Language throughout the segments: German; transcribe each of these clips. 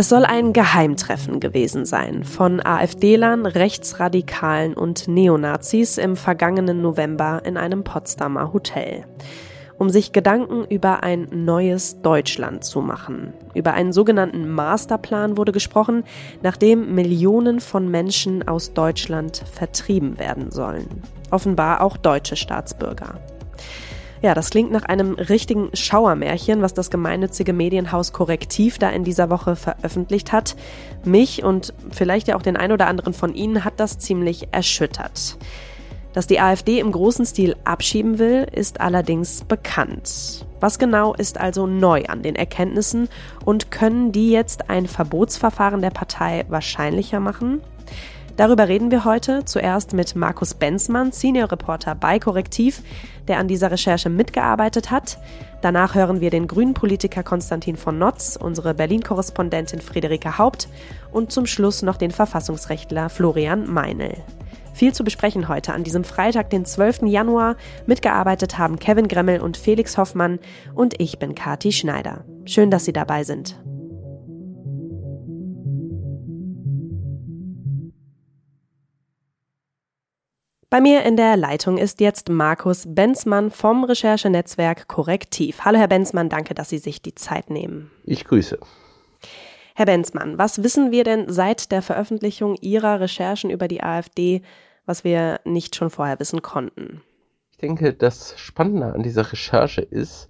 Es soll ein Geheimtreffen gewesen sein von AfD-Lern, Rechtsradikalen und Neonazis im vergangenen November in einem Potsdamer Hotel um sich Gedanken über ein neues Deutschland zu machen. Über einen sogenannten Masterplan wurde gesprochen, nachdem Millionen von Menschen aus Deutschland vertrieben werden sollen. Offenbar auch deutsche Staatsbürger. Ja, das klingt nach einem richtigen Schauermärchen, was das gemeinnützige Medienhaus Korrektiv da in dieser Woche veröffentlicht hat. Mich und vielleicht ja auch den ein oder anderen von Ihnen hat das ziemlich erschüttert. Dass die AfD im großen Stil abschieben will, ist allerdings bekannt. Was genau ist also neu an den Erkenntnissen und können die jetzt ein Verbotsverfahren der Partei wahrscheinlicher machen? Darüber reden wir heute zuerst mit Markus Benzmann, Senior Reporter bei Korrektiv, der an dieser Recherche mitgearbeitet hat. Danach hören wir den grünen Politiker Konstantin von Notz, unsere Berlin-Korrespondentin Friederike Haupt und zum Schluss noch den Verfassungsrechtler Florian Meinl. Viel zu besprechen heute an diesem Freitag, den 12. Januar. Mitgearbeitet haben Kevin Gremmel und Felix Hoffmann und ich bin Kati Schneider. Schön, dass Sie dabei sind. Bei mir in der Leitung ist jetzt Markus Benzmann vom Recherchenetzwerk Korrektiv. Hallo Herr Benzmann, danke, dass Sie sich die Zeit nehmen. Ich grüße. Herr Benzmann, was wissen wir denn seit der Veröffentlichung Ihrer Recherchen über die AfD was wir nicht schon vorher wissen konnten. Ich denke, das Spannende an dieser Recherche ist,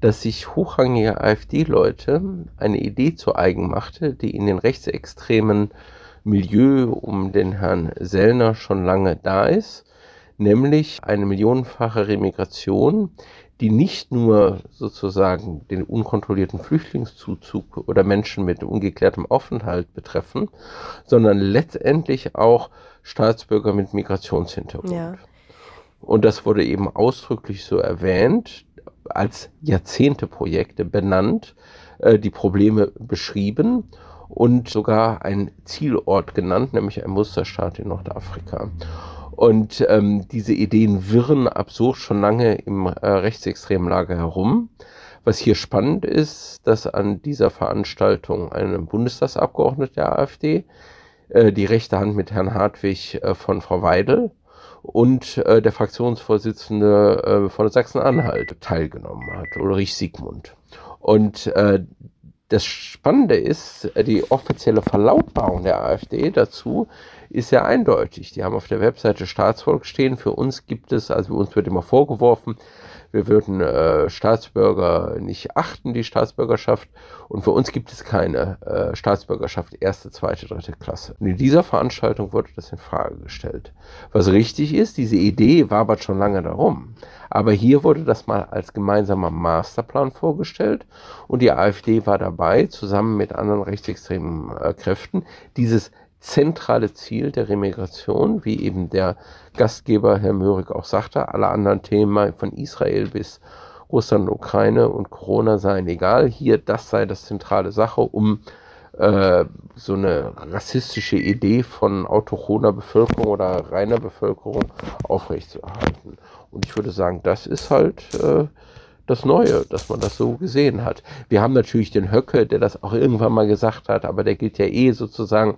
dass sich hochrangige AfD-Leute eine Idee zu eigen machte, die in den rechtsextremen Milieu um den Herrn Sellner schon lange da ist, nämlich eine millionenfache Remigration, die nicht nur sozusagen den unkontrollierten Flüchtlingszuzug oder Menschen mit ungeklärtem Aufenthalt betreffen, sondern letztendlich auch Staatsbürger mit Migrationshintergrund. Ja. Und das wurde eben ausdrücklich so erwähnt, als Jahrzehnteprojekte benannt, äh, die Probleme beschrieben und sogar ein Zielort genannt, nämlich ein Musterstaat in Nordafrika. Und ähm, diese Ideen wirren absurd schon lange im äh, rechtsextremen Lager herum. Was hier spannend ist, dass an dieser Veranstaltung ein Bundestagsabgeordneter der AfD, äh, die rechte Hand mit Herrn Hartwig äh, von Frau Weidel und äh, der Fraktionsvorsitzende äh, von Sachsen-Anhalt teilgenommen hat, Ulrich Siegmund. Und äh, das Spannende ist, äh, die offizielle Verlautbarung der AfD dazu ist sehr eindeutig. Die haben auf der Webseite Staatsvolk stehen. Für uns gibt es, also uns wird immer vorgeworfen, wir würden äh, Staatsbürger nicht achten, die Staatsbürgerschaft. Und für uns gibt es keine äh, Staatsbürgerschaft erste, zweite, dritte Klasse. Und in dieser Veranstaltung wurde das in Frage gestellt. Was richtig ist, diese Idee war aber schon lange darum. Aber hier wurde das mal als gemeinsamer Masterplan vorgestellt und die AfD war dabei, zusammen mit anderen rechtsextremen äh, Kräften, dieses zentrale Ziel der Remigration, wie eben der Gastgeber Herr Möhrig auch sagte. Alle anderen Themen von Israel bis Russland, Ukraine und Corona seien egal. Hier, das sei das zentrale Sache, um äh, so eine rassistische Idee von autochthoner Bevölkerung oder reiner Bevölkerung aufrechtzuerhalten. Und ich würde sagen, das ist halt äh, das Neue, dass man das so gesehen hat. Wir haben natürlich den Höcke, der das auch irgendwann mal gesagt hat, aber der gilt ja eh sozusagen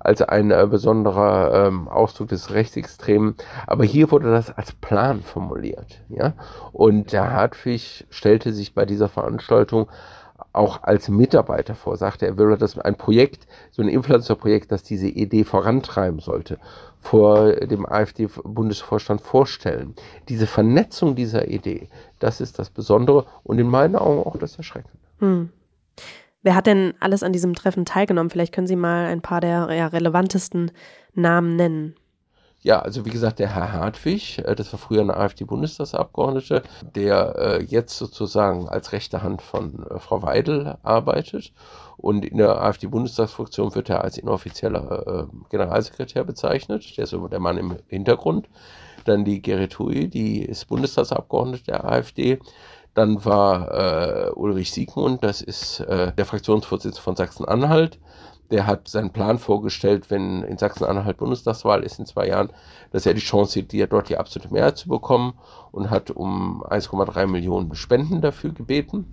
als ein äh, besonderer ähm, Ausdruck des Rechtsextremen. Aber hier wurde das als Plan formuliert. Ja? Und der Hartwig stellte sich bei dieser Veranstaltung auch als Mitarbeiter vor, sagte er, würde das ein Projekt, so ein Influencer-Projekt, das diese Idee vorantreiben sollte, vor dem AfD-Bundesvorstand vorstellen. Diese Vernetzung dieser Idee, das ist das Besondere und in meinen Augen auch das Erschreckende. Hm. Wer hat denn alles an diesem Treffen teilgenommen? Vielleicht können Sie mal ein paar der ja, relevantesten Namen nennen. Ja, also wie gesagt, der Herr Hartwig, äh, das war früher ein AfD-Bundestagsabgeordnete, der äh, jetzt sozusagen als rechte Hand von äh, Frau Weidel arbeitet. Und in der AfD-Bundestagsfraktion wird er als inoffizieller Generalsekretär bezeichnet. Der ist so der Mann im Hintergrund. Dann die Geritui, die ist Bundestagsabgeordnete der AfD. Dann war äh, Ulrich Siegmund, das ist äh, der Fraktionsvorsitzende von Sachsen-Anhalt. der hat seinen Plan vorgestellt, wenn in Sachsen-Anhalt Bundestagswahl ist in zwei Jahren, dass er die Chance sieht, dort die absolute Mehrheit zu bekommen und hat um 1,3 Millionen Spenden dafür gebeten.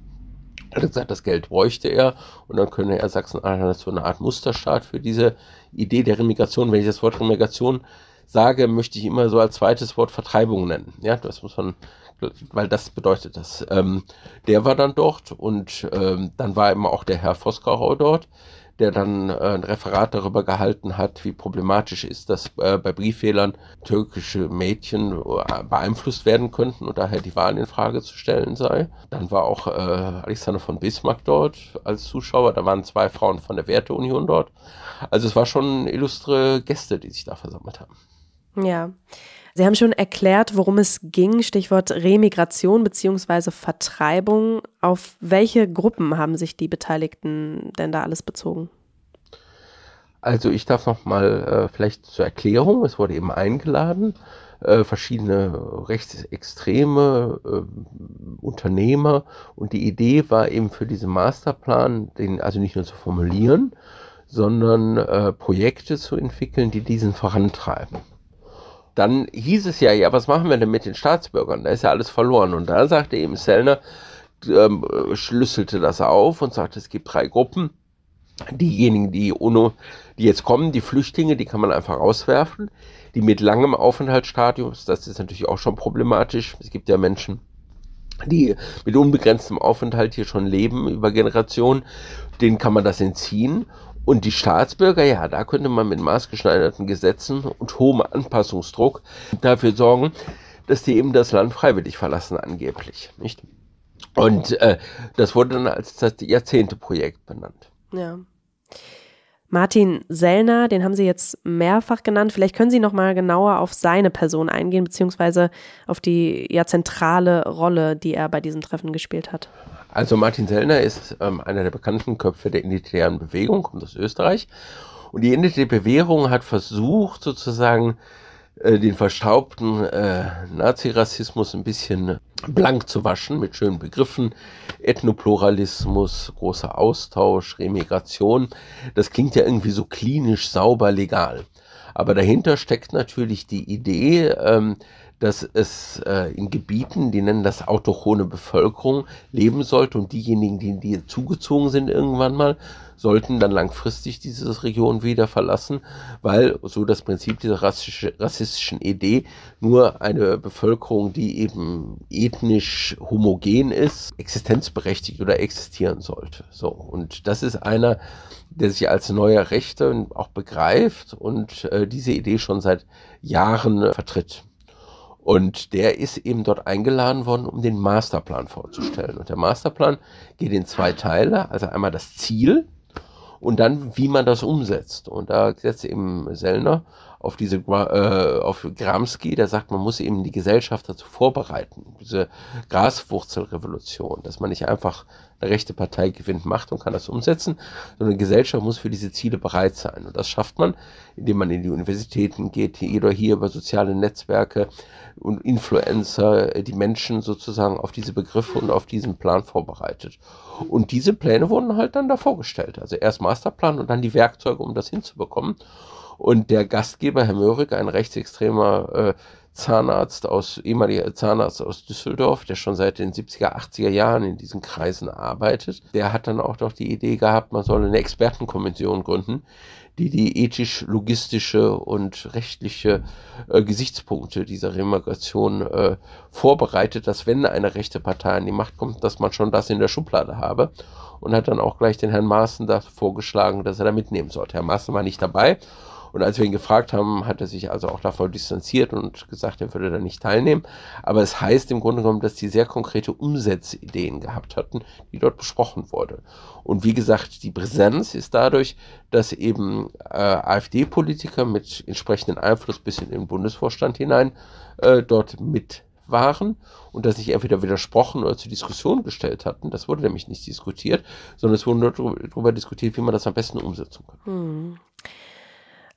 Er hat gesagt, das Geld bräuchte er und dann könne er Sachsen-Anhalt so eine Art Musterstaat für diese Idee der Remigration. Wenn ich das Wort Remigration sage, möchte ich immer so als zweites Wort Vertreibung nennen. Ja, das muss man, weil das bedeutet das. Ähm, der war dann dort und ähm, dann war immer auch der Herr Voskarau dort der dann äh, ein Referat darüber gehalten hat, wie problematisch ist, dass äh, bei Brieffehlern türkische Mädchen äh, beeinflusst werden könnten und daher die Wahl in Frage zu stellen sei. Dann war auch äh, Alexander von Bismarck dort als Zuschauer. Da waren zwei Frauen von der Werteunion dort. Also es war schon illustre Gäste, die sich da versammelt haben. Ja. Sie haben schon erklärt, worum es ging, Stichwort Remigration bzw. Vertreibung. Auf welche Gruppen haben sich die Beteiligten denn da alles bezogen? Also ich darf noch mal äh, vielleicht zur Erklärung, es wurde eben eingeladen, äh, verschiedene rechtsextreme äh, Unternehmer und die Idee war eben für diesen Masterplan, den also nicht nur zu formulieren, sondern äh, Projekte zu entwickeln, die diesen vorantreiben dann hieß es ja, ja, was machen wir denn mit den Staatsbürgern? Da ist ja alles verloren. Und da sagte eben Sellner, ähm, schlüsselte das auf und sagte, es gibt drei Gruppen. Diejenigen, die UNO, die jetzt kommen, die Flüchtlinge, die kann man einfach rauswerfen. Die mit langem Aufenthaltsstadium, das ist natürlich auch schon problematisch. Es gibt ja Menschen, die mit unbegrenztem Aufenthalt hier schon leben über Generationen, denen kann man das entziehen. Und die Staatsbürger, ja, da könnte man mit maßgeschneiderten Gesetzen und hohem Anpassungsdruck dafür sorgen, dass die eben das Land freiwillig verlassen, angeblich. Nicht? Und äh, das wurde dann als das Jahrzehnteprojekt benannt. Ja. Martin Sellner, den haben Sie jetzt mehrfach genannt. Vielleicht können Sie noch mal genauer auf seine Person eingehen, beziehungsweise auf die ja zentrale Rolle, die er bei diesem Treffen gespielt hat. Also Martin Sellner ist ähm, einer der bekannten Köpfe der identitären Bewegung, kommt aus Österreich. Und die identitäre Bewegung hat versucht, sozusagen äh, den verstaubten äh, Nazi-Rassismus ein bisschen blank zu waschen mit schönen Begriffen. Ethnopluralismus, großer Austausch, Remigration. Das klingt ja irgendwie so klinisch sauber legal. Aber dahinter steckt natürlich die Idee, ähm, dass es äh, in Gebieten, die nennen das autochone Bevölkerung, leben sollte und diejenigen, die, die zugezogen sind irgendwann mal, sollten dann langfristig diese Region wieder verlassen, weil so das Prinzip dieser rassische, rassistischen Idee nur eine Bevölkerung, die eben ethnisch homogen ist, existenzberechtigt oder existieren sollte. So. Und das ist einer, der sich als neuer Rechte auch begreift und äh, diese Idee schon seit Jahren vertritt. Und der ist eben dort eingeladen worden, um den Masterplan vorzustellen. Und der Masterplan geht in zwei Teile. Also einmal das Ziel und dann, wie man das umsetzt. Und da setzt eben Sellner auf diese äh, auf Gramsci, der sagt, man muss eben die Gesellschaft dazu vorbereiten, diese Graswurzelrevolution, dass man nicht einfach eine rechte Partei gewinnt Macht und kann das umsetzen, sondern die Gesellschaft muss für diese Ziele bereit sein. Und das schafft man, indem man in die Universitäten geht, jeder hier über soziale Netzwerke und Influencer, die Menschen sozusagen auf diese Begriffe und auf diesen Plan vorbereitet. Und diese Pläne wurden halt dann da vorgestellt. Also erst Masterplan und dann die Werkzeuge, um das hinzubekommen. Und der Gastgeber, Herr Möhrig, ein rechtsextremer äh, Zahnarzt aus, ehemaliger Zahnarzt aus Düsseldorf, der schon seit den 70er, 80er Jahren in diesen Kreisen arbeitet, der hat dann auch doch die Idee gehabt, man solle eine Expertenkommission gründen, die die ethisch-logistische und rechtliche äh, Gesichtspunkte dieser Remigration äh, vorbereitet, dass wenn eine rechte Partei an die Macht kommt, dass man schon das in der Schublade habe und hat dann auch gleich den Herrn Maaßen da vorgeschlagen, dass er da mitnehmen sollte. Herr Maaßen war nicht dabei und als wir ihn gefragt haben, hat er sich also auch davon distanziert und gesagt, er würde da nicht teilnehmen. Aber es heißt im Grunde genommen, dass die sehr konkrete Umsetzideen gehabt hatten, die dort besprochen wurde. Und wie gesagt, die Präsenz ist dadurch, dass eben äh, AfD-Politiker mit entsprechendem Einfluss bis in den Bundesvorstand hinein äh, dort mit waren und dass sich entweder widersprochen oder zur Diskussion gestellt hatten. Das wurde nämlich nicht diskutiert, sondern es wurde nur darüber diskutiert, wie man das am besten umsetzen kann. Hm.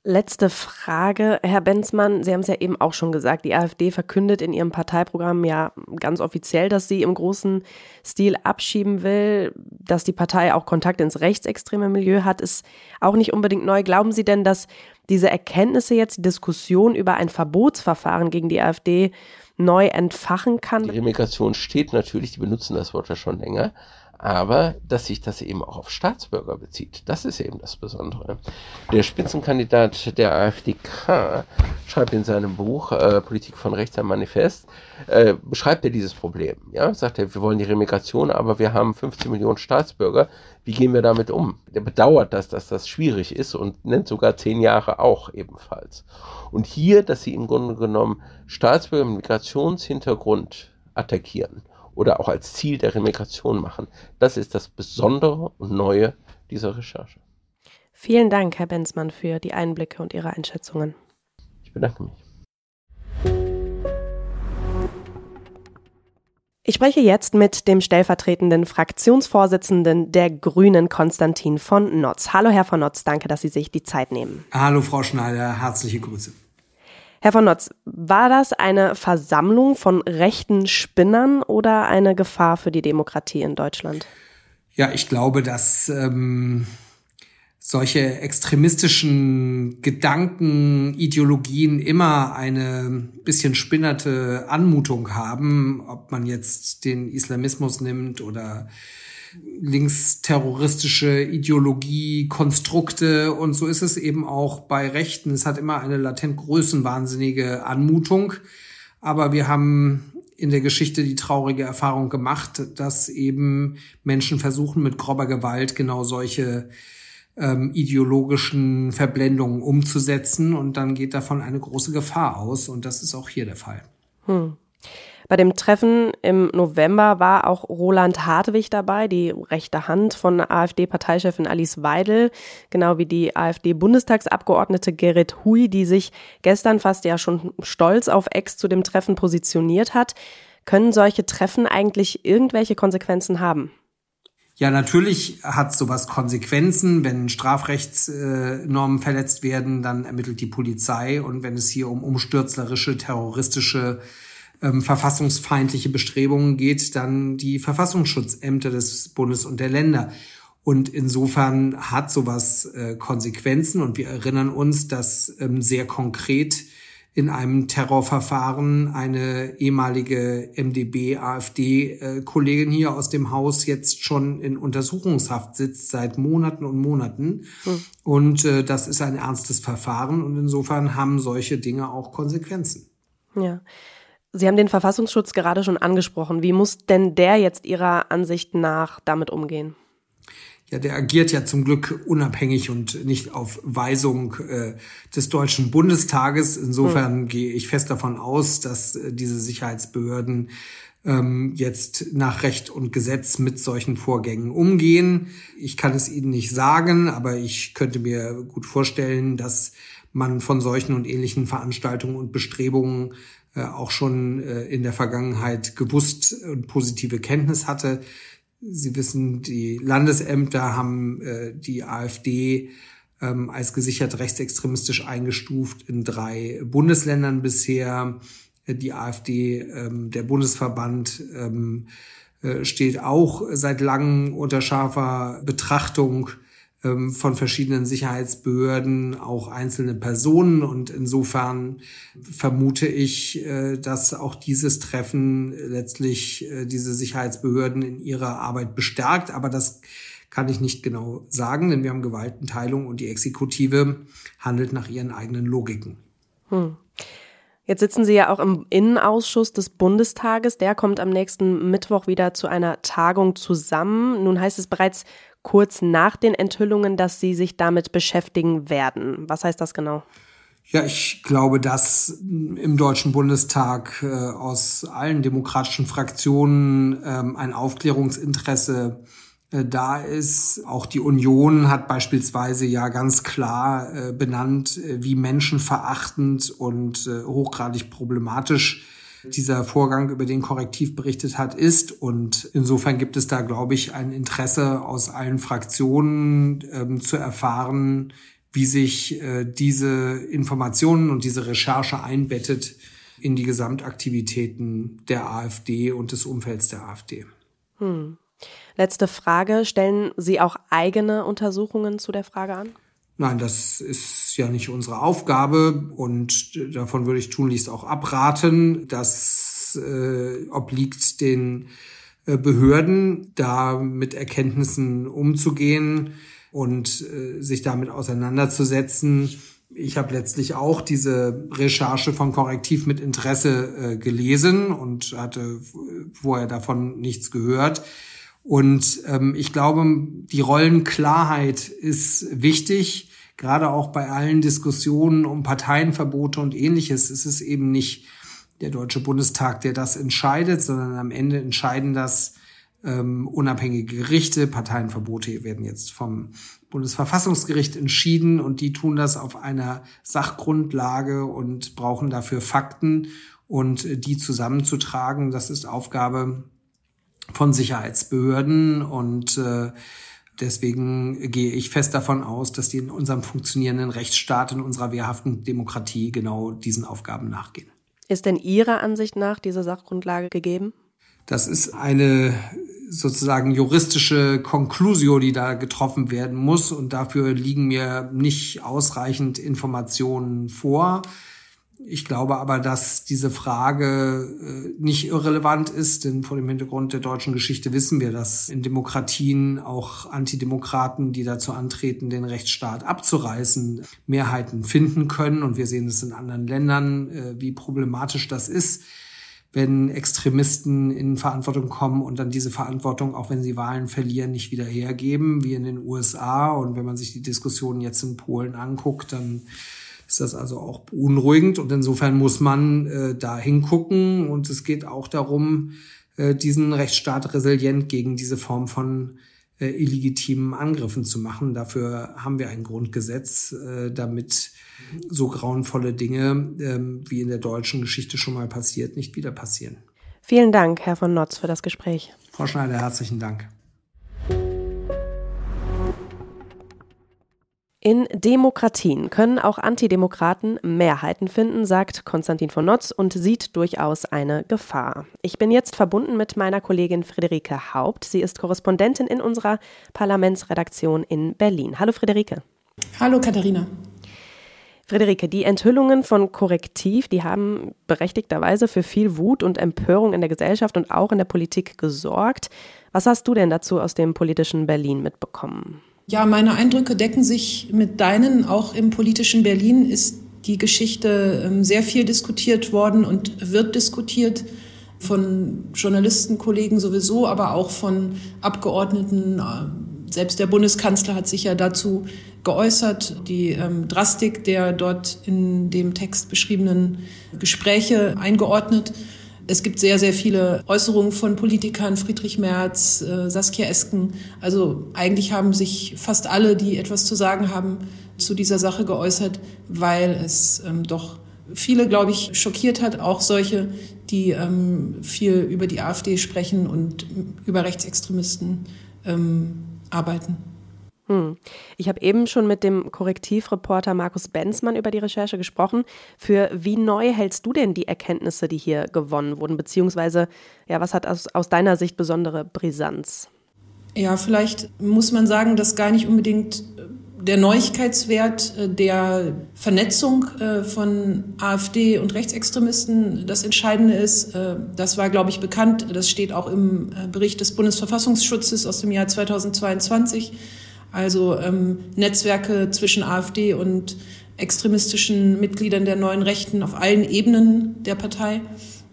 Letzte Frage, Herr Benzmann. Sie haben es ja eben auch schon gesagt, die AfD verkündet in ihrem Parteiprogramm ja ganz offiziell, dass sie im großen Stil abschieben will. Dass die Partei auch Kontakt ins rechtsextreme Milieu hat, ist auch nicht unbedingt neu. Glauben Sie denn, dass diese Erkenntnisse jetzt die Diskussion über ein Verbotsverfahren gegen die AfD neu entfachen kann? Die Remigration steht natürlich, die benutzen das Wort ja schon länger aber dass sich das eben auch auf Staatsbürger bezieht. Das ist eben das Besondere. Der Spitzenkandidat der AfDK schreibt in seinem Buch äh, Politik von Rechts ein Manifest, äh, beschreibt er dieses Problem. Ja, sagt er, wir wollen die Remigration, aber wir haben 15 Millionen Staatsbürger. Wie gehen wir damit um? Er bedauert das, dass das schwierig ist und nennt sogar zehn Jahre auch ebenfalls. Und hier, dass sie im Grunde genommen Staatsbürger mit Migrationshintergrund attackieren oder auch als Ziel der Remigration machen. Das ist das Besondere und Neue dieser Recherche. Vielen Dank, Herr Benzmann, für die Einblicke und Ihre Einschätzungen. Ich bedanke mich. Ich spreche jetzt mit dem stellvertretenden Fraktionsvorsitzenden der Grünen, Konstantin von Notz. Hallo, Herr von Notz, danke, dass Sie sich die Zeit nehmen. Hallo, Frau Schneider, herzliche Grüße. Herr von Notz, war das eine Versammlung von rechten Spinnern oder eine Gefahr für die Demokratie in Deutschland? Ja, ich glaube, dass ähm, solche extremistischen Gedanken, Ideologien immer eine bisschen spinnerte Anmutung haben, ob man jetzt den Islamismus nimmt oder linksterroristische Ideologie, Konstrukte und so ist es eben auch bei Rechten. Es hat immer eine latent größenwahnsinnige Anmutung, aber wir haben in der Geschichte die traurige Erfahrung gemacht, dass eben Menschen versuchen, mit grober Gewalt genau solche ähm, ideologischen Verblendungen umzusetzen und dann geht davon eine große Gefahr aus und das ist auch hier der Fall. Hm. Bei dem Treffen im November war auch Roland Hartwig dabei, die rechte Hand von AfD-Parteichefin Alice Weidel, genau wie die AfD-Bundestagsabgeordnete Gerrit Hui, die sich gestern fast ja schon stolz auf Ex zu dem Treffen positioniert hat. Können solche Treffen eigentlich irgendwelche Konsequenzen haben? Ja, natürlich hat sowas Konsequenzen. Wenn Strafrechtsnormen verletzt werden, dann ermittelt die Polizei. Und wenn es hier um umstürzlerische, terroristische ähm, verfassungsfeindliche Bestrebungen geht, dann die Verfassungsschutzämter des Bundes und der Länder. Und insofern hat sowas äh, Konsequenzen. Und wir erinnern uns, dass ähm, sehr konkret in einem Terrorverfahren eine ehemalige MdB-AfD-Kollegin hier aus dem Haus jetzt schon in Untersuchungshaft sitzt seit Monaten und Monaten. Mhm. Und äh, das ist ein ernstes Verfahren und insofern haben solche Dinge auch Konsequenzen. Ja. Sie haben den Verfassungsschutz gerade schon angesprochen. Wie muss denn der jetzt Ihrer Ansicht nach damit umgehen? Ja, der agiert ja zum Glück unabhängig und nicht auf Weisung äh, des Deutschen Bundestages. Insofern mhm. gehe ich fest davon aus, dass äh, diese Sicherheitsbehörden ähm, jetzt nach Recht und Gesetz mit solchen Vorgängen umgehen. Ich kann es Ihnen nicht sagen, aber ich könnte mir gut vorstellen, dass man von solchen und ähnlichen Veranstaltungen und Bestrebungen auch schon äh, in der Vergangenheit gewusst und positive Kenntnis hatte. Sie wissen, die Landesämter haben äh, die AfD ähm, als gesichert rechtsextremistisch eingestuft in drei Bundesländern bisher. Die AfD, ähm, der Bundesverband, ähm, steht auch seit langem unter scharfer Betrachtung von verschiedenen Sicherheitsbehörden, auch einzelne Personen. Und insofern vermute ich, äh, dass auch dieses Treffen letztlich äh, diese Sicherheitsbehörden in ihrer Arbeit bestärkt. Aber das kann ich nicht genau sagen, denn wir haben Gewaltenteilung und die Exekutive handelt nach ihren eigenen Logiken. Hm. Jetzt sitzen Sie ja auch im Innenausschuss des Bundestages. Der kommt am nächsten Mittwoch wieder zu einer Tagung zusammen. Nun heißt es bereits kurz nach den Enthüllungen, dass Sie sich damit beschäftigen werden. Was heißt das genau? Ja, ich glaube, dass im Deutschen Bundestag äh, aus allen demokratischen Fraktionen ähm, ein Aufklärungsinteresse äh, da ist. Auch die Union hat beispielsweise ja ganz klar äh, benannt, äh, wie menschenverachtend und äh, hochgradig problematisch dieser Vorgang, über den Korrektiv berichtet hat, ist. Und insofern gibt es da, glaube ich, ein Interesse aus allen Fraktionen ähm, zu erfahren, wie sich äh, diese Informationen und diese Recherche einbettet in die Gesamtaktivitäten der AfD und des Umfelds der AfD. Hm. Letzte Frage. Stellen Sie auch eigene Untersuchungen zu der Frage an? Nein, das ist ja nicht unsere Aufgabe und davon würde ich tunlichst auch abraten. Das äh, obliegt den äh, Behörden, da mit Erkenntnissen umzugehen und äh, sich damit auseinanderzusetzen. Ich habe letztlich auch diese Recherche von Korrektiv mit Interesse äh, gelesen und hatte vorher davon nichts gehört. Und ähm, ich glaube, die Rollenklarheit ist wichtig, gerade auch bei allen Diskussionen um Parteienverbote und ähnliches. Es ist eben nicht der Deutsche Bundestag, der das entscheidet, sondern am Ende entscheiden das ähm, unabhängige Gerichte. Parteienverbote werden jetzt vom Bundesverfassungsgericht entschieden und die tun das auf einer Sachgrundlage und brauchen dafür Fakten und äh, die zusammenzutragen. Das ist Aufgabe von Sicherheitsbehörden und äh, deswegen gehe ich fest davon aus, dass die in unserem funktionierenden Rechtsstaat, in unserer wehrhaften Demokratie genau diesen Aufgaben nachgehen. Ist denn Ihrer Ansicht nach diese Sachgrundlage gegeben? Das ist eine sozusagen juristische Conclusio, die da getroffen werden muss. Und dafür liegen mir nicht ausreichend Informationen vor. Ich glaube aber, dass diese Frage äh, nicht irrelevant ist, denn vor dem Hintergrund der deutschen Geschichte wissen wir, dass in Demokratien auch Antidemokraten, die dazu antreten, den Rechtsstaat abzureißen, Mehrheiten finden können. Und wir sehen es in anderen Ländern, äh, wie problematisch das ist wenn Extremisten in Verantwortung kommen und dann diese Verantwortung, auch wenn sie Wahlen verlieren, nicht wieder hergeben, wie in den USA. Und wenn man sich die Diskussion jetzt in Polen anguckt, dann ist das also auch beunruhigend. Und insofern muss man äh, da hingucken. Und es geht auch darum, äh, diesen Rechtsstaat resilient gegen diese Form von äh, illegitimen Angriffen zu machen. Dafür haben wir ein Grundgesetz, äh, damit so grauenvolle Dinge, ähm, wie in der deutschen Geschichte schon mal passiert, nicht wieder passieren. Vielen Dank, Herr von Notz, für das Gespräch. Frau Schneider, herzlichen Dank. In Demokratien können auch Antidemokraten Mehrheiten finden, sagt Konstantin von Notz und sieht durchaus eine Gefahr. Ich bin jetzt verbunden mit meiner Kollegin Friederike Haupt. Sie ist Korrespondentin in unserer Parlamentsredaktion in Berlin. Hallo Friederike. Hallo Katharina. Friederike, die Enthüllungen von Korrektiv, die haben berechtigterweise für viel Wut und Empörung in der Gesellschaft und auch in der Politik gesorgt. Was hast du denn dazu aus dem politischen Berlin mitbekommen? Ja, meine Eindrücke decken sich mit deinen. Auch im politischen Berlin ist die Geschichte ähm, sehr viel diskutiert worden und wird diskutiert von Journalistenkollegen sowieso, aber auch von Abgeordneten. Äh, selbst der Bundeskanzler hat sich ja dazu geäußert, die ähm, Drastik der dort in dem Text beschriebenen Gespräche eingeordnet. Es gibt sehr, sehr viele Äußerungen von Politikern, Friedrich Merz, äh, Saskia Esken. Also eigentlich haben sich fast alle, die etwas zu sagen haben, zu dieser Sache geäußert, weil es ähm, doch viele, glaube ich, schockiert hat, auch solche, die ähm, viel über die AfD sprechen und über Rechtsextremisten ähm, arbeiten. Hm. Ich habe eben schon mit dem Korrektivreporter Markus Benzmann über die Recherche gesprochen. Für wie neu hältst du denn die Erkenntnisse, die hier gewonnen wurden? Beziehungsweise, ja, was hat aus, aus deiner Sicht besondere Brisanz? Ja, vielleicht muss man sagen, dass gar nicht unbedingt äh, der Neuigkeitswert äh, der Vernetzung äh, von AfD und Rechtsextremisten das Entscheidende ist. Das war, glaube ich, bekannt. Das steht auch im Bericht des Bundesverfassungsschutzes aus dem Jahr 2022 also ähm, Netzwerke zwischen AfD und extremistischen Mitgliedern der neuen Rechten auf allen Ebenen der Partei.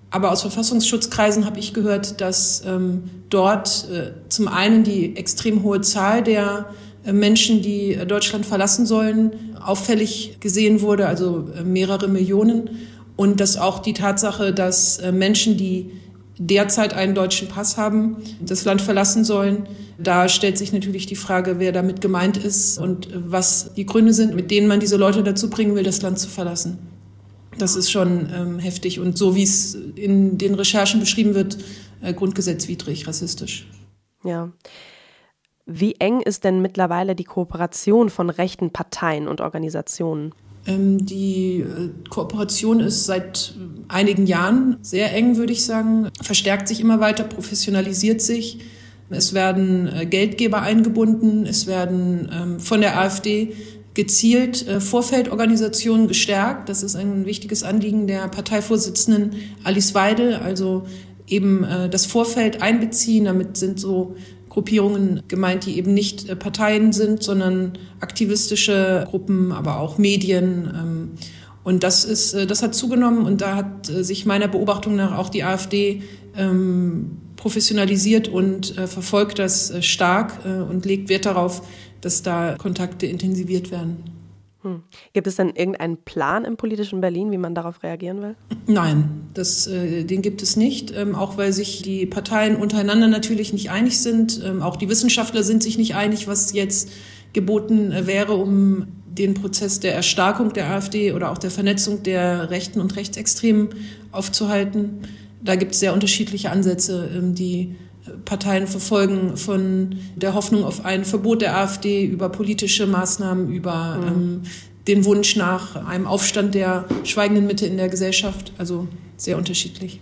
Aber aus Verfassungsschutzkreisen habe ich gehört, dass ähm, dort äh, zum einen die extrem hohe Zahl der äh, Menschen, die äh, Deutschland verlassen sollen, auffällig gesehen wurde, also äh, mehrere Millionen. Und dass auch die Tatsache, dass äh, Menschen, die derzeit einen deutschen Pass haben, das Land verlassen sollen. Da stellt sich natürlich die Frage, wer damit gemeint ist und was die Gründe sind, mit denen man diese Leute dazu bringen will, das Land zu verlassen. Das ist schon ähm, heftig und so wie es in den Recherchen beschrieben wird, äh, grundgesetzwidrig, rassistisch. Ja. Wie eng ist denn mittlerweile die Kooperation von rechten Parteien und Organisationen? Ähm, die äh, Kooperation ist seit einigen Jahren sehr eng, würde ich sagen, verstärkt sich immer weiter, professionalisiert sich. Es werden äh, Geldgeber eingebunden, es werden ähm, von der AfD gezielt äh, Vorfeldorganisationen gestärkt. Das ist ein wichtiges Anliegen der Parteivorsitzenden Alice Weidel, also eben das Vorfeld einbeziehen. Damit sind so Gruppierungen gemeint, die eben nicht äh, Parteien sind, sondern aktivistische Gruppen, aber auch Medien. Ähm, und das ist, äh, das hat zugenommen und da hat äh, sich meiner Beobachtung nach auch die AfD ähm, professionalisiert und verfolgt das stark und legt Wert darauf, dass da Kontakte intensiviert werden. Hm. Gibt es denn irgendeinen Plan im politischen Berlin, wie man darauf reagieren will? Nein, das, äh, den gibt es nicht, ähm, auch weil sich die Parteien untereinander natürlich nicht einig sind. Ähm, auch die Wissenschaftler sind sich nicht einig, was jetzt geboten äh, wäre, um den Prozess der Erstarkung der AfD oder auch der Vernetzung der Rechten und Rechtsextremen aufzuhalten. Da gibt es sehr unterschiedliche Ansätze, ähm, die Parteien verfolgen, von der Hoffnung auf ein Verbot der AfD über politische Maßnahmen, über mhm. ähm, den Wunsch nach einem Aufstand der schweigenden Mitte in der Gesellschaft. Also sehr unterschiedlich.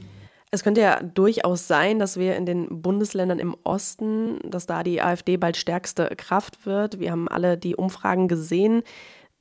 Es könnte ja durchaus sein, dass wir in den Bundesländern im Osten, dass da die AfD bald stärkste Kraft wird. Wir haben alle die Umfragen gesehen.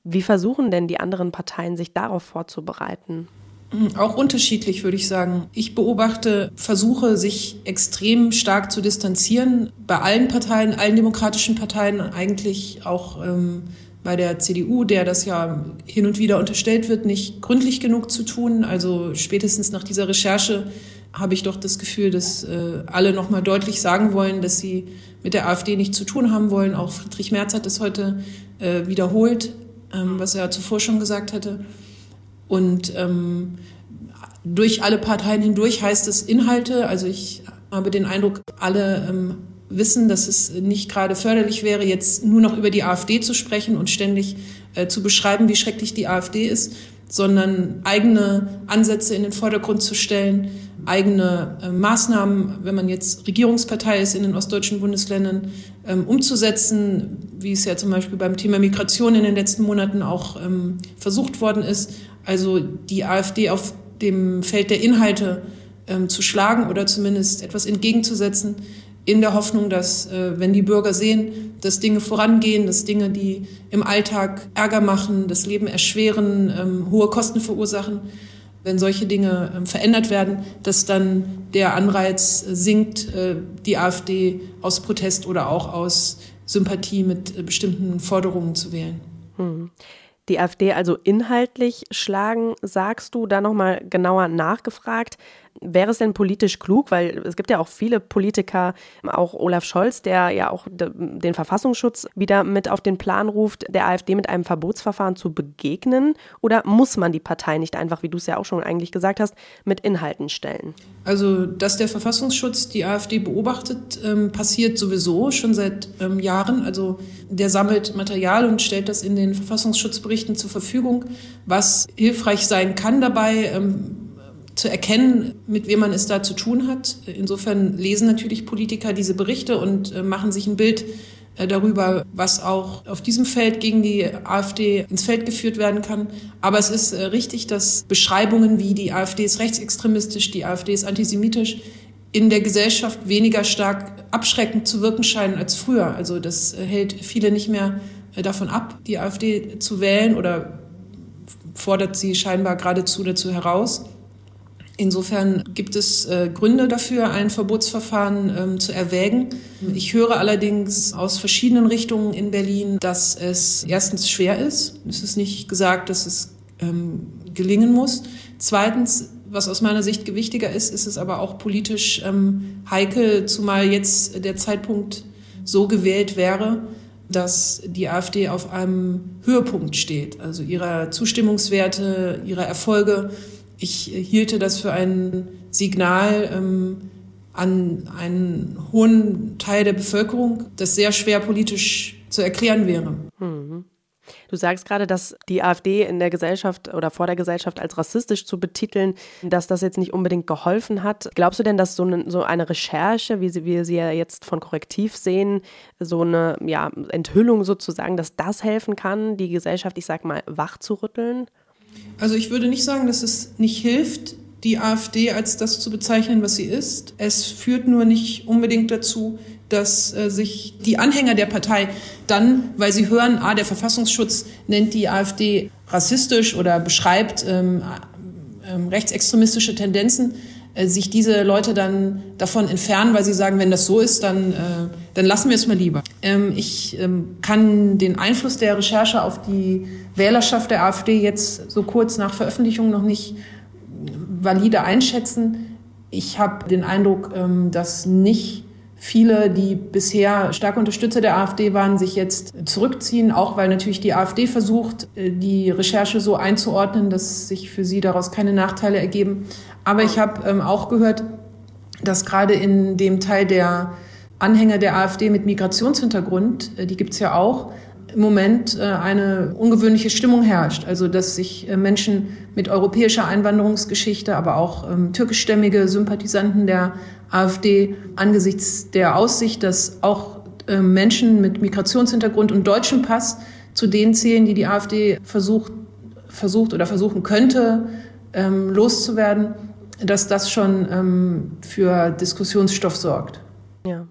Wie versuchen denn die anderen Parteien, sich darauf vorzubereiten? Mhm, auch unterschiedlich, würde ich sagen. Ich beobachte Versuche, sich extrem stark zu distanzieren. Bei allen Parteien, allen demokratischen Parteien, eigentlich auch ähm, bei der CDU, der das ja hin und wieder unterstellt wird, nicht gründlich genug zu tun. Also spätestens nach dieser Recherche habe ich doch das Gefühl, dass äh, alle nochmal deutlich sagen wollen, dass sie mit der AfD nichts zu tun haben wollen. Auch Friedrich Merz hat das heute äh, wiederholt, ähm, was er zuvor schon gesagt hatte. Und ähm, durch alle Parteien hindurch heißt es Inhalte. Also ich habe den Eindruck, alle ähm, wissen, dass es nicht gerade förderlich wäre, jetzt nur noch über die AfD zu sprechen und ständig äh, zu beschreiben, wie schrecklich die AfD ist, sondern eigene Ansätze in den Vordergrund zu stellen, eigene äh, Maßnahmen, wenn man jetzt Regierungspartei ist in den ostdeutschen Bundesländern, ähm, umzusetzen, wie es ja zum Beispiel beim Thema Migration in den letzten Monaten auch ähm, versucht worden ist. Also die AfD auf dem Feld der Inhalte ähm, zu schlagen oder zumindest etwas entgegenzusetzen, in der Hoffnung, dass äh, wenn die Bürger sehen, dass Dinge vorangehen, dass Dinge, die im Alltag Ärger machen, das Leben erschweren, ähm, hohe Kosten verursachen, wenn solche Dinge ähm, verändert werden, dass dann der Anreiz äh, sinkt, äh, die AfD aus Protest oder auch aus Sympathie mit äh, bestimmten Forderungen zu wählen. Hm die AfD also inhaltlich schlagen, sagst du, da nochmal genauer nachgefragt. Wäre es denn politisch klug, weil es gibt ja auch viele Politiker, auch Olaf Scholz, der ja auch den Verfassungsschutz wieder mit auf den Plan ruft, der AfD mit einem Verbotsverfahren zu begegnen? Oder muss man die Partei nicht einfach, wie du es ja auch schon eigentlich gesagt hast, mit Inhalten stellen? Also, dass der Verfassungsschutz die AfD beobachtet, ähm, passiert sowieso schon seit ähm, Jahren. Also, der sammelt Material und stellt das in den Verfassungsschutzberichten zur Verfügung, was hilfreich sein kann dabei. Ähm, zu erkennen, mit wem man es da zu tun hat. Insofern lesen natürlich Politiker diese Berichte und äh, machen sich ein Bild äh, darüber, was auch auf diesem Feld gegen die AfD ins Feld geführt werden kann. Aber es ist äh, richtig, dass Beschreibungen wie die AfD ist rechtsextremistisch, die AfD ist antisemitisch, in der Gesellschaft weniger stark abschreckend zu wirken scheinen als früher. Also das hält viele nicht mehr davon ab, die AfD zu wählen oder fordert sie scheinbar geradezu dazu heraus. Insofern gibt es äh, Gründe dafür, ein Verbotsverfahren ähm, zu erwägen. Ich höre allerdings aus verschiedenen Richtungen in Berlin, dass es erstens schwer ist. Es ist nicht gesagt, dass es ähm, gelingen muss. Zweitens, was aus meiner Sicht gewichtiger ist, ist es aber auch politisch ähm, heikel, zumal jetzt der Zeitpunkt so gewählt wäre, dass die AfD auf einem Höhepunkt steht, also ihrer Zustimmungswerte, ihrer Erfolge ich hielte das für ein Signal ähm, an einen hohen Teil der Bevölkerung, das sehr schwer politisch zu erklären wäre. Mhm. Du sagst gerade, dass die AfD in der Gesellschaft oder vor der Gesellschaft als rassistisch zu betiteln, dass das jetzt nicht unbedingt geholfen hat. Glaubst du denn, dass so eine, so eine Recherche, wie sie, wir sie ja jetzt von Korrektiv sehen, so eine ja, Enthüllung sozusagen, dass das helfen kann, die Gesellschaft, ich sag mal, wach zu rütteln? Also ich würde nicht sagen, dass es nicht hilft, die AfD als das zu bezeichnen, was sie ist. Es führt nur nicht unbedingt dazu, dass äh, sich die Anhänger der Partei dann, weil sie hören, ah, der Verfassungsschutz nennt die AfD rassistisch oder beschreibt ähm, ähm, rechtsextremistische Tendenzen, äh, sich diese Leute dann davon entfernen, weil sie sagen, wenn das so ist, dann, äh, dann lassen wir es mal lieber. Ähm, ich ähm, kann den Einfluss der Recherche auf die Wählerschaft der AfD jetzt so kurz nach Veröffentlichung noch nicht valide einschätzen. Ich habe den Eindruck, ähm, dass nicht viele, die bisher starke Unterstützer der AfD waren, sich jetzt zurückziehen, auch weil natürlich die AfD versucht, äh, die Recherche so einzuordnen, dass sich für sie daraus keine Nachteile ergeben. Aber ich habe ähm, auch gehört, dass gerade in dem Teil der Anhänger der AfD mit Migrationshintergrund, äh, die gibt's ja auch, im Moment äh, eine ungewöhnliche Stimmung herrscht. Also dass sich Menschen mit europäischer Einwanderungsgeschichte, aber auch ähm, türkischstämmige Sympathisanten der AfD angesichts der Aussicht, dass auch äh, Menschen mit Migrationshintergrund und deutschem Pass zu denen zählen, die die AfD versucht, versucht oder versuchen könnte, ähm, loszuwerden, dass das schon ähm, für Diskussionsstoff sorgt. Ja.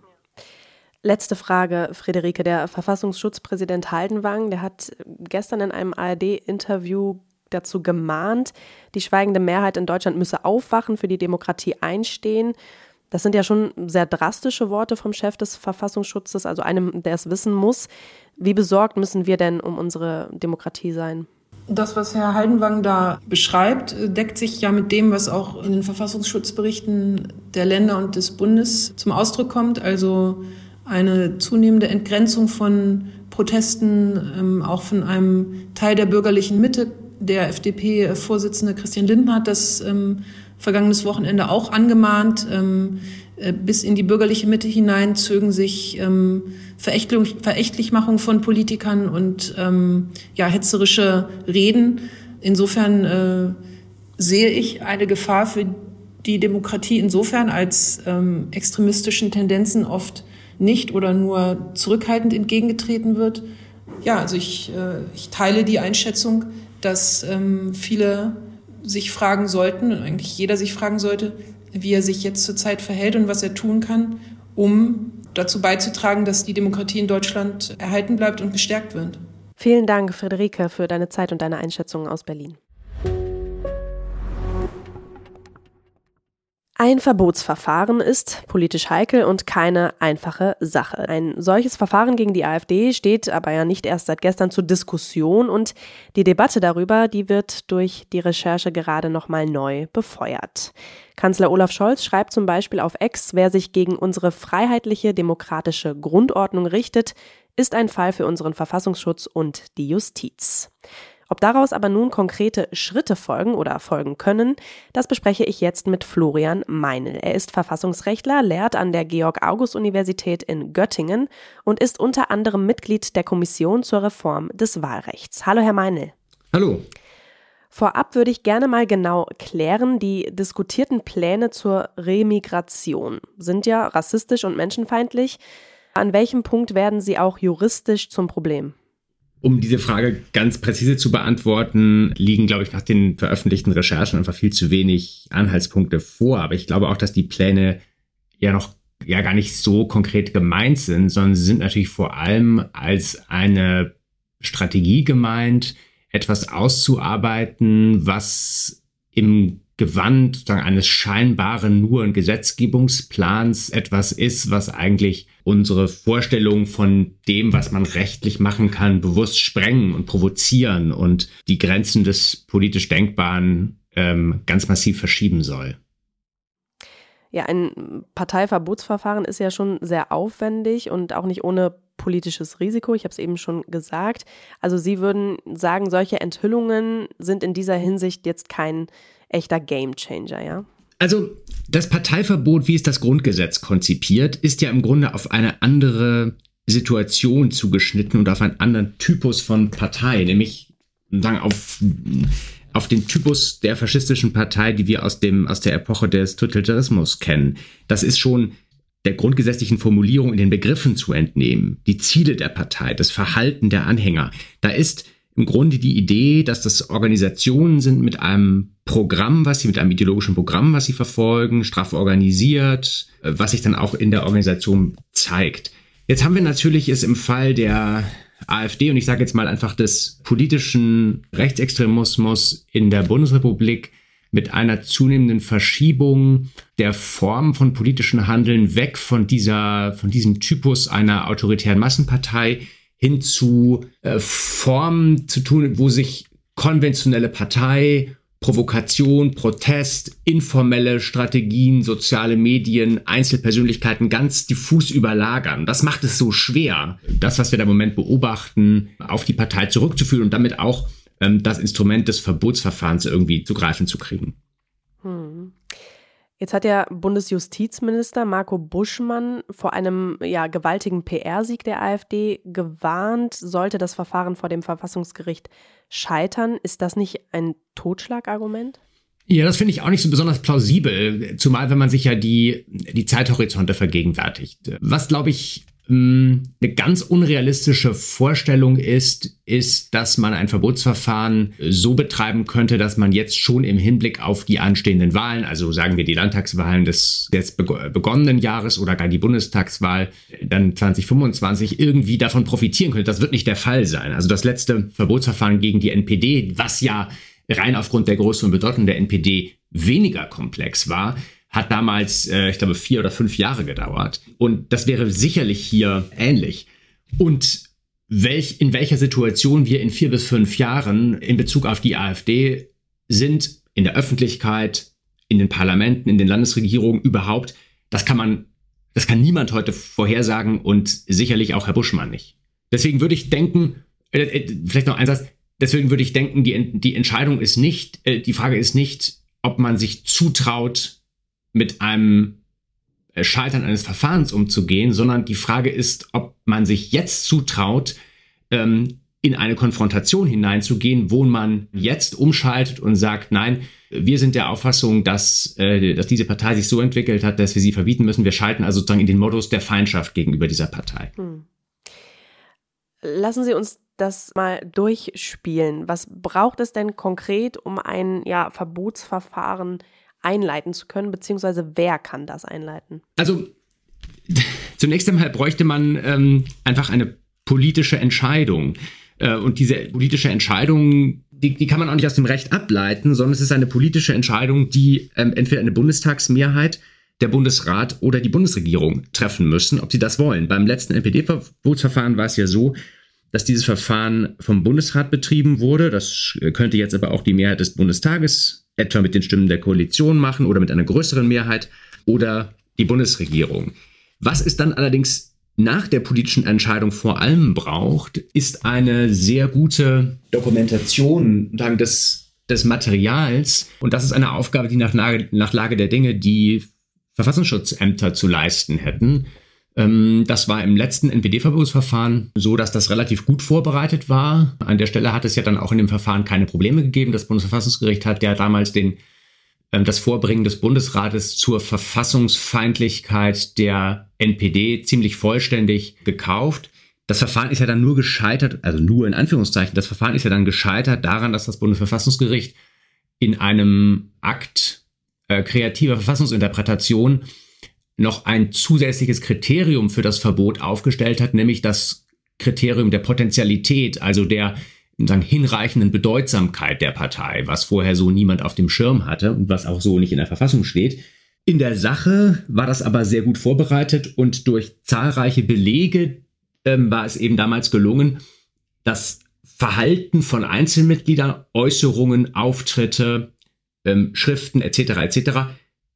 Letzte Frage, Friederike. Der Verfassungsschutzpräsident Haldenwang, der hat gestern in einem ARD-Interview dazu gemahnt, die schweigende Mehrheit in Deutschland müsse aufwachen, für die Demokratie einstehen. Das sind ja schon sehr drastische Worte vom Chef des Verfassungsschutzes, also einem, der es wissen muss. Wie besorgt müssen wir denn um unsere Demokratie sein? Das, was Herr Heidenwang da beschreibt, deckt sich ja mit dem, was auch in den Verfassungsschutzberichten der Länder und des Bundes zum Ausdruck kommt. Also eine zunehmende Entgrenzung von Protesten, ähm, auch von einem Teil der bürgerlichen Mitte. Der FDP-Vorsitzende Christian Lindner hat das ähm, vergangenes Wochenende auch angemahnt. Ähm, äh, bis in die bürgerliche Mitte hinein zögen sich ähm, Verächtlich, Verächtlichmachung von Politikern und ähm, ja, hetzerische Reden. Insofern äh, sehe ich eine Gefahr für die Demokratie insofern als ähm, extremistischen Tendenzen oft nicht oder nur zurückhaltend entgegengetreten wird. Ja, also ich, äh, ich teile die Einschätzung, dass ähm, viele sich fragen sollten und eigentlich jeder sich fragen sollte, wie er sich jetzt zurzeit verhält und was er tun kann, um dazu beizutragen, dass die Demokratie in Deutschland erhalten bleibt und gestärkt wird. Vielen Dank, Friederike, für deine Zeit und deine Einschätzungen aus Berlin. Ein Verbotsverfahren ist politisch heikel und keine einfache Sache. Ein solches Verfahren gegen die AfD steht aber ja nicht erst seit gestern zur Diskussion und die Debatte darüber, die wird durch die Recherche gerade nochmal neu befeuert. Kanzler Olaf Scholz schreibt zum Beispiel auf Ex, wer sich gegen unsere freiheitliche demokratische Grundordnung richtet, ist ein Fall für unseren Verfassungsschutz und die Justiz. Ob daraus aber nun konkrete Schritte folgen oder folgen können, das bespreche ich jetzt mit Florian Meinl. Er ist Verfassungsrechtler, lehrt an der Georg-August-Universität in Göttingen und ist unter anderem Mitglied der Kommission zur Reform des Wahlrechts. Hallo, Herr Meinl. Hallo. Vorab würde ich gerne mal genau klären, die diskutierten Pläne zur Remigration sind ja rassistisch und menschenfeindlich. An welchem Punkt werden sie auch juristisch zum Problem? Um diese Frage ganz präzise zu beantworten, liegen, glaube ich, nach den veröffentlichten Recherchen einfach viel zu wenig Anhaltspunkte vor. Aber ich glaube auch, dass die Pläne ja noch ja gar nicht so konkret gemeint sind, sondern sie sind natürlich vor allem als eine Strategie gemeint, etwas auszuarbeiten, was im Gewand eines scheinbaren nur Gesetzgebungsplans etwas ist, was eigentlich unsere Vorstellung von dem, was man rechtlich machen kann, bewusst sprengen und provozieren und die Grenzen des politisch Denkbaren ähm, ganz massiv verschieben soll. Ja, ein Parteiverbotsverfahren ist ja schon sehr aufwendig und auch nicht ohne politisches Risiko. Ich habe es eben schon gesagt. Also Sie würden sagen, solche Enthüllungen sind in dieser Hinsicht jetzt kein echter Gamechanger, ja? Also das Parteiverbot, wie es das Grundgesetz konzipiert, ist ja im Grunde auf eine andere Situation zugeschnitten und auf einen anderen Typus von Partei, nämlich sagen, auf, auf den Typus der faschistischen Partei, die wir aus, dem, aus der Epoche des Totalitarismus kennen. Das ist schon der grundgesetzlichen Formulierung in den Begriffen zu entnehmen, die Ziele der Partei, das Verhalten der Anhänger. Da ist im Grunde die Idee, dass das Organisationen sind mit einem Programm, was sie mit einem ideologischen Programm, was sie verfolgen, straff organisiert, äh, was sich dann auch in der Organisation zeigt. Jetzt haben wir natürlich es im Fall der AfD und ich sage jetzt mal einfach des politischen Rechtsextremismus in der Bundesrepublik mit einer zunehmenden Verschiebung der Form von politischen Handeln weg von dieser, von diesem Typus einer autoritären Massenpartei hin zu äh, Formen zu tun, wo sich konventionelle Partei, Provokation, Protest, informelle Strategien, soziale Medien, Einzelpersönlichkeiten ganz diffus überlagern. Das macht es so schwer, das, was wir da im Moment beobachten, auf die Partei zurückzuführen und damit auch ähm, das Instrument des Verbotsverfahrens irgendwie zu greifen zu kriegen. Hm. Jetzt hat der Bundesjustizminister Marco Buschmann vor einem ja, gewaltigen PR-Sieg der AfD gewarnt, sollte das Verfahren vor dem Verfassungsgericht scheitern. Ist das nicht ein Totschlagargument? Ja, das finde ich auch nicht so besonders plausibel, zumal wenn man sich ja die, die Zeithorizonte vergegenwärtigt. Was, glaube ich, eine ganz unrealistische Vorstellung ist, ist, dass man ein Verbotsverfahren so betreiben könnte, dass man jetzt schon im Hinblick auf die anstehenden Wahlen, also sagen wir die Landtagswahlen des jetzt begonnenen Jahres oder gar die Bundestagswahl dann 2025 irgendwie davon profitieren könnte. Das wird nicht der Fall sein. Also das letzte Verbotsverfahren gegen die NPD, was ja rein aufgrund der Größe und Bedeutung der NPD weniger komplex war, hat damals, äh, ich glaube, vier oder fünf Jahre gedauert. Und das wäre sicherlich hier ähnlich. Und welch, in welcher Situation wir in vier bis fünf Jahren in Bezug auf die AfD sind, in der Öffentlichkeit, in den Parlamenten, in den Landesregierungen überhaupt, das kann man, das kann niemand heute vorhersagen und sicherlich auch Herr Buschmann nicht. Deswegen würde ich denken, äh, äh vielleicht noch ein Satz, deswegen würde ich denken, die, die Entscheidung ist nicht, äh, die Frage ist nicht, ob man sich zutraut, mit einem äh, Scheitern eines Verfahrens umzugehen, sondern die Frage ist, ob man sich jetzt zutraut, ähm, in eine Konfrontation hineinzugehen, wo man jetzt umschaltet und sagt, nein, wir sind der Auffassung, dass, äh, dass diese Partei sich so entwickelt hat, dass wir sie verbieten müssen. Wir schalten also sozusagen in den Modus der Feindschaft gegenüber dieser Partei. Hm. Lassen Sie uns das mal durchspielen. Was braucht es denn konkret, um ein ja, Verbotsverfahren einleiten zu können, beziehungsweise wer kann das einleiten? Also zunächst einmal bräuchte man ähm, einfach eine politische Entscheidung. Äh, und diese politische Entscheidung, die, die, kann man auch nicht aus dem Recht ableiten, sondern es ist eine politische Entscheidung, die ähm, entweder eine Bundestagsmehrheit, der Bundesrat oder die Bundesregierung treffen müssen, ob sie das wollen. Beim letzten NPD-Verbotsverfahren war es ja so, dass dieses Verfahren vom Bundesrat betrieben wurde. Das könnte jetzt aber auch die Mehrheit des Bundestages etwa mit den Stimmen der Koalition machen oder mit einer größeren Mehrheit oder die Bundesregierung. Was es dann allerdings nach der politischen Entscheidung vor allem braucht, ist eine sehr gute Dokumentation des, des Materials. Und das ist eine Aufgabe, die nach nach Lage der Dinge die Verfassungsschutzämter zu leisten hätten. Ähm, das war im letzten NPD-Verbotsverfahren so, dass das relativ gut vorbereitet war. An der Stelle hat es ja dann auch in dem Verfahren keine Probleme gegeben. Das Bundesverfassungsgericht hat ja damals den, ähm, das Vorbringen des Bundesrates zur Verfassungsfeindlichkeit der NPD ziemlich vollständig gekauft. Das Verfahren ist ja dann nur gescheitert, also nur in Anführungszeichen, das Verfahren ist ja dann gescheitert daran, dass das Bundesverfassungsgericht in einem Akt äh, kreativer Verfassungsinterpretation noch ein zusätzliches Kriterium für das Verbot aufgestellt hat, nämlich das Kriterium der Potentialität, also der sagen, hinreichenden Bedeutsamkeit der Partei, was vorher so niemand auf dem Schirm hatte und was auch so nicht in der Verfassung steht. In der Sache war das aber sehr gut vorbereitet und durch zahlreiche Belege ähm, war es eben damals gelungen, das Verhalten von Einzelmitgliedern, Äußerungen, Auftritte, ähm, Schriften etc. etc.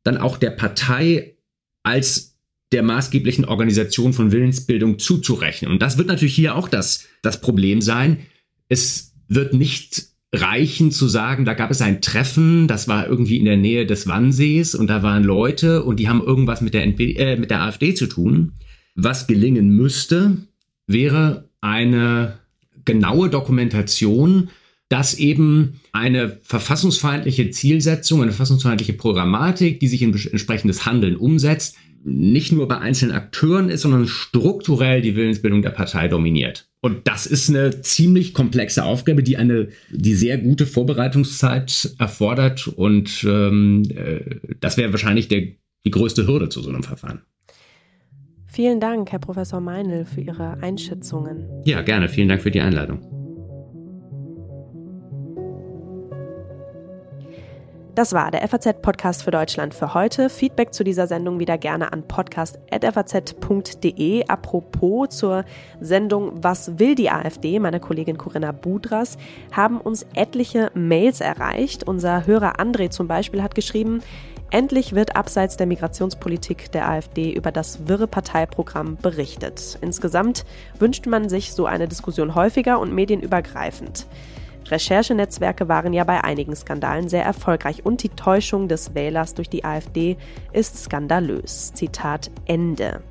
dann auch der Partei als der maßgeblichen Organisation von Willensbildung zuzurechnen. Und das wird natürlich hier auch das, das Problem sein. Es wird nicht reichen zu sagen, da gab es ein Treffen, das war irgendwie in der Nähe des Wannsees und da waren Leute und die haben irgendwas mit der, NP, äh, mit der AfD zu tun. Was gelingen müsste, wäre eine genaue Dokumentation, dass eben eine verfassungsfeindliche Zielsetzung, eine verfassungsfeindliche Programmatik, die sich in entsprechendes Handeln umsetzt, nicht nur bei einzelnen Akteuren ist, sondern strukturell die Willensbildung der Partei dominiert. Und das ist eine ziemlich komplexe Aufgabe, die eine, die sehr gute Vorbereitungszeit erfordert. Und ähm, äh, das wäre wahrscheinlich der, die größte Hürde zu so einem Verfahren. Vielen Dank, Herr Professor Meinl, für Ihre Einschätzungen. Ja, gerne. Vielen Dank für die Einladung. Das war der FAZ-Podcast für Deutschland für heute. Feedback zu dieser Sendung wieder gerne an podcast.faz.de. Apropos zur Sendung Was will die AfD? Meine Kollegin Corinna Budras haben uns etliche Mails erreicht. Unser Hörer André zum Beispiel hat geschrieben, Endlich wird abseits der Migrationspolitik der AfD über das wirre Parteiprogramm berichtet. Insgesamt wünscht man sich so eine Diskussion häufiger und medienübergreifend. Recherchenetzwerke waren ja bei einigen Skandalen sehr erfolgreich und die Täuschung des Wählers durch die AfD ist skandalös. Zitat Ende.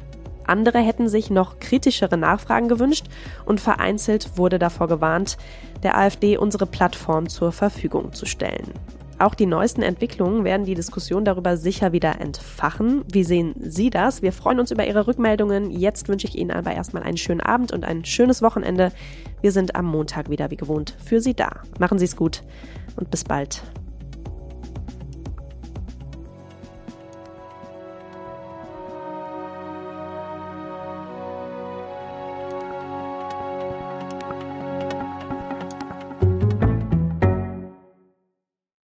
Andere hätten sich noch kritischere Nachfragen gewünscht und vereinzelt wurde davor gewarnt, der AfD unsere Plattform zur Verfügung zu stellen. Auch die neuesten Entwicklungen werden die Diskussion darüber sicher wieder entfachen. Wie sehen Sie das? Wir freuen uns über Ihre Rückmeldungen. Jetzt wünsche ich Ihnen aber erstmal einen schönen Abend und ein schönes Wochenende. Wir sind am Montag wieder wie gewohnt für Sie da. Machen Sie es gut und bis bald.